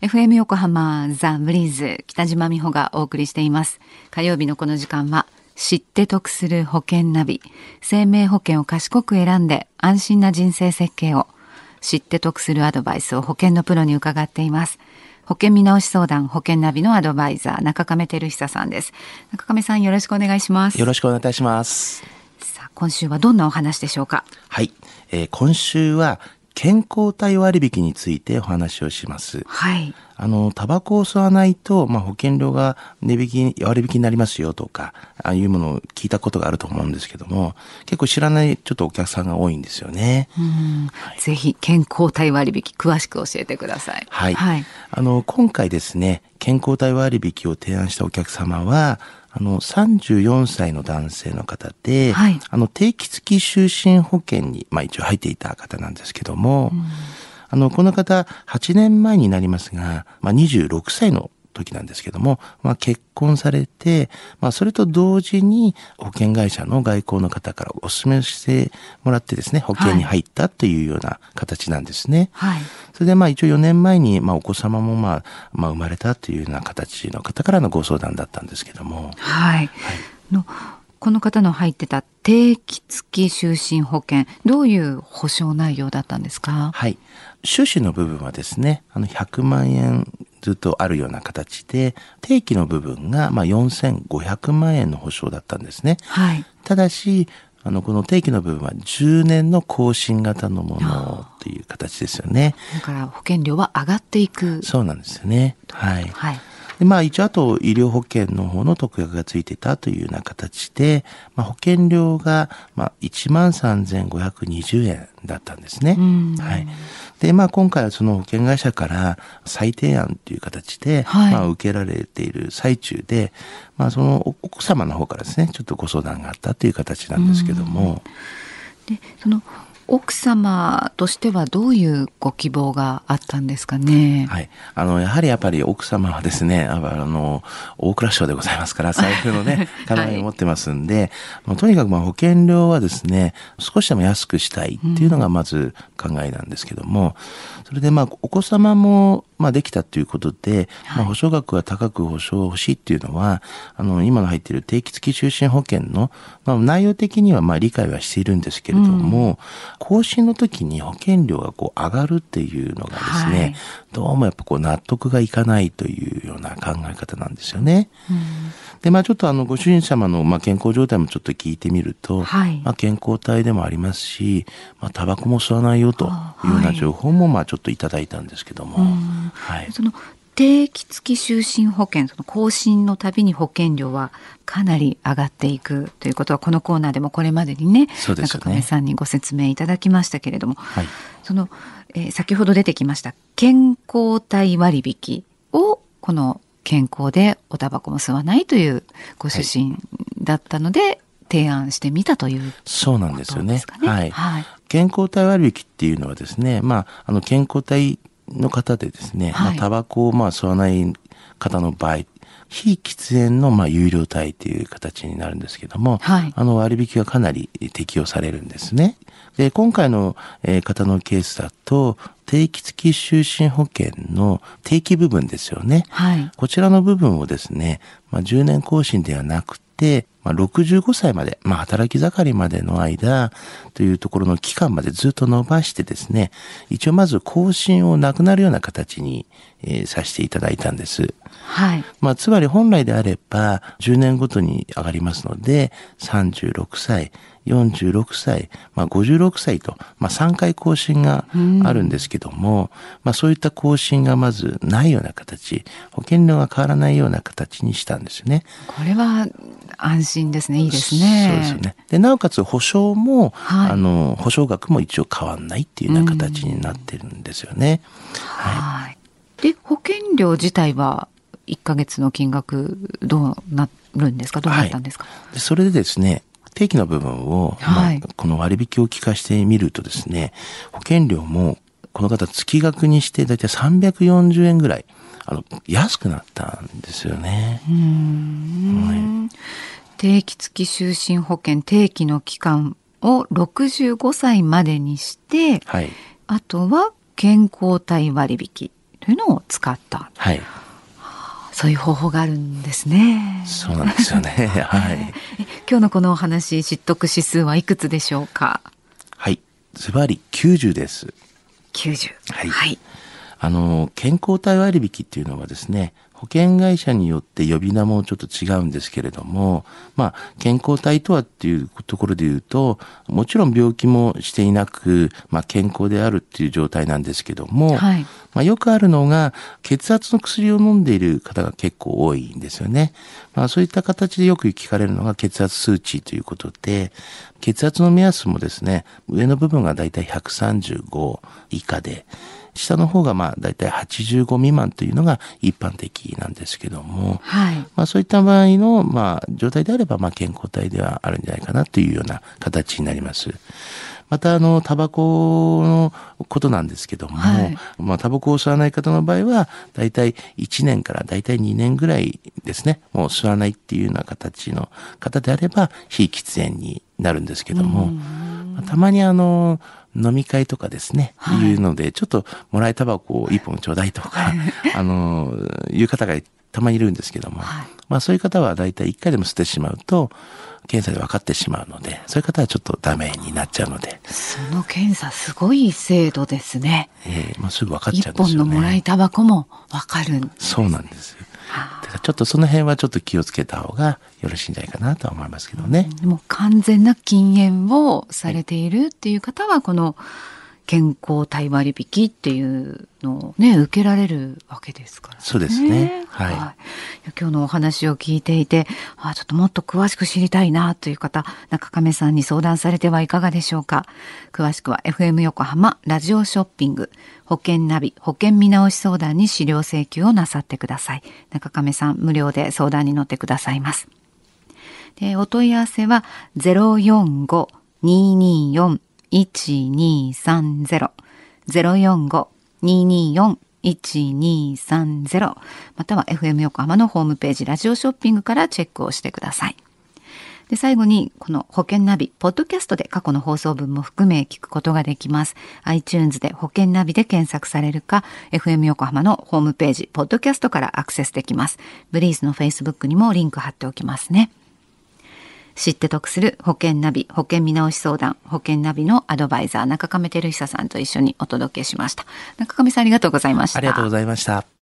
FM 横浜ザ・ブリーズ北島美穂がお送りしています。火曜日のこの時間は知って得する保険ナビ。生命保険を賢く選んで安心な人生設計を知って得するアドバイスを保険のプロに伺っています。保険見直し相談保険ナビのアドバイザー中亀照久さんです。中亀さんよろしくお願いします。よろしくお願いいたします。さあ今週はどんなお話でしょうか？はい、えー、今週は健康体割引についてお話をします。はい。あの、タバコを吸わないと、まあ、保険料が値引き、割引になりますよとか、ああいうものを聞いたことがあると思うんですけども、結構知らないちょっとお客さんが多いんですよね。うん、ぜひ健康体割引詳しく教えてください。はい。はい、あの、今回ですね、健康体割引を提案したお客様は、あの、34歳の男性の方で、はい、あの、定期付き就寝保険に、まあ一応入っていた方なんですけども、うん、あの、この方、8年前になりますが、まあ26歳の時なんですけども、まあ、結婚されて、まあ、それと同時に保険会社の外交の方からお勧めしてもらってですね、保険に入ったというような形なんですね。はい。それでまあ一応4年前に、まあお子様もまあ、まあ生まれたというような形の方からのご相談だったんですけども。はい。はい、のこの方の入ってた定期付き就寝保険、どういう保証内容だったんですか？はい。収支の部分はですね、あの100万円ずっとあるような形で、定期の部分がまあ4500万円の保証だったんですね。はい。ただし、あの、この定期の部分は10年の更新型のものっていう形ですよね。だから保険料は上がっていく。そうなんですよね。はい。はい。でまあ一応あと医療保険の方の特約がついてたというような形で、まあ、保険料がまあ1万3520円だったんですね。はい。で、まあ今回はその保険会社から再提案という形で、はい、まあ受けられている最中で、まあその奥様の方からですね、ちょっとご相談があったという形なんですけども。で、その奥様としてはどういうご希望があったんですかね？はい。あの、やはりやっぱり奥様はですね、あの、大蔵省でございますから、財布のね、金を持ってますんで、はい、とにかくまあ保険料はですね、少しでも安くしたいっていうのがまず考えなんですけども、うん、それでまあお子様もまあできたということで、まあ保証額が高く保証欲しいっていうのは、あの、今の入っている定期付き就寝保険の、まあ内容的にはまあ理解はしているんですけれども、うん更新の時に保険料がこう上がるっていうのがですね、はい、どうもやっぱこう納得がいかないというような考え方なんですよね。うん、で、まあちょっとあのご主人様のまあ健康状態もちょっと聞いてみると、はい、まあ健康体でもありますし、まあタバコも吸わないよというような情報もまあちょっといただいたんですけども、はい、はい、その定期付き就寝保険、その更新のたびに保険料はかなり上がっていくということは、このコーナーでもこれまでにね、中亀さんにご説明いただきましたけれども、はい、その、えー、先ほど出てきました健康体割引を、この健康でおタバコも吸わないというご出身だったので、はい、提案してみたという、ね、そうなんですよね。はい。はい、健康体割引っていうのはですね、まあ、あの健康体の方でですね、はい、まあ、タバコをまあ吸わない方の場合、非喫煙のまあ有料体という形になるんですけども、はい、あの割引はかなり適用されるんですね。で、今回の方のケースだと、定期付き就寝保険の定期部分ですよね。はい、こちらの部分をですね、まあ、10年更新ではなくて、まあ、65歳まで、まあ、働き盛りまでの間というところの期間までずっと伸ばしてですね、一応まず更新をなくなるような形に、えー、させていただいたんです。はい。まあ、つまり本来であれば10年ごとに上がりますので、36歳、46歳、まあ、56歳と、まあ、3回更新があるんですけども、まあ、そういった更新がまずないような形、保険料が変わらないような形にしたんですよね。これは安心ですね。いいですね。そうですよね。で、なおかつ保証も、はい、あの、保証額も一応変わんないっていうような形になってるんですよね。はい。で、保険料自体は1ヶ月の金額どうなるんですか？どうなったんですか、はい、でそれでですね、定期の部分を、はい。まあ、この割引を聞かしてみるとですね、保険料もこの方月額にしてだいたい340円ぐらい、あの、安くなったんですよね。はい、定期付き就寝保険定期の期間を65歳までにして、はい、あとは健康体割引というのを使った。はい。そういう方法があるんですね。そうなんですよね。はい。今日のこのお話、知得指数はいくつでしょうか？はい。ズバリ90です。90。はい。はい、あの、健康体割引っていうのはですね、保険会社によって呼び名もちょっと違うんですけれども、まあ、健康体とはっていうところで言うと、もちろん病気もしていなく、まあ、健康であるっていう状態なんですけども、はい、まあ、よくあるのが、血圧の薬を飲んでいる方が結構多いんですよね。まあ、そういった形でよく聞かれるのが血圧数値ということで、血圧の目安もですね、上の部分がだいたい135以下で、下の方がまあ大体85未満というのが一般的なんですけども、はい、まあそういった場合のまあ状態であればまあ健康体ではあるんじゃないかなというような形になります。また、あの、タバコのことなんですけども、はい、まあ、タバコを吸わない方の場合は、だいたい1年からだいたい2年ぐらいですね、もう吸わないっていうような形の方であれば、非喫煙になるんですけども、たまにあの、飲み会とかですね、はい、いうので、ちょっともらいタバコを一本ちょうだいとか、あの、いう方がたまにいるんですけども、はい、まあそういう方は大体一回でも吸ってしまうと、検査で分かってしまうので、そういう方はちょっとダメになっちゃうので。その検査すごい精度ですね。ええー、まあすぐ分かっちゃうんですよね。一本のもらいタバコも分かるんです。そうなんです。ちょっとその辺はちょっと気をつけた方がよろしいんじゃないかなと思いますけどね。でも完全な禁煙をされているっていう方は、この健康体割引っていうのをね、受けられるわけですからね。そうですね。はい。はい、今日のお話を聞いていて、あちょっともっと詳しく知りたいなという方、中亀さんに相談されてはいかがでしょうか。詳しくは FM 横浜ラジオショッピング保険ナビ保険見直し相談に資料請求をなさってください。中亀さん無料で相談に乗ってくださいます。でお問い合わせは045-224 1230 045-224-1230または FM 横浜のホームページラジオショッピングからチェックをしてください。で、最後に、この保険ナビ、ポッドキャストで過去の放送分も含め聞くことができます。iTunes で保険ナビで検索されるか、FM 横浜のホームページ、ポッドキャストからアクセスできます。ブリーズの Facebook にもリンク貼っておきますね。知って得する保険ナビ保険見直し相談保険ナビのアドバイザー中亀照久さんと一緒にお届けしました。中亀さんありがとうございました。ありがとうございました。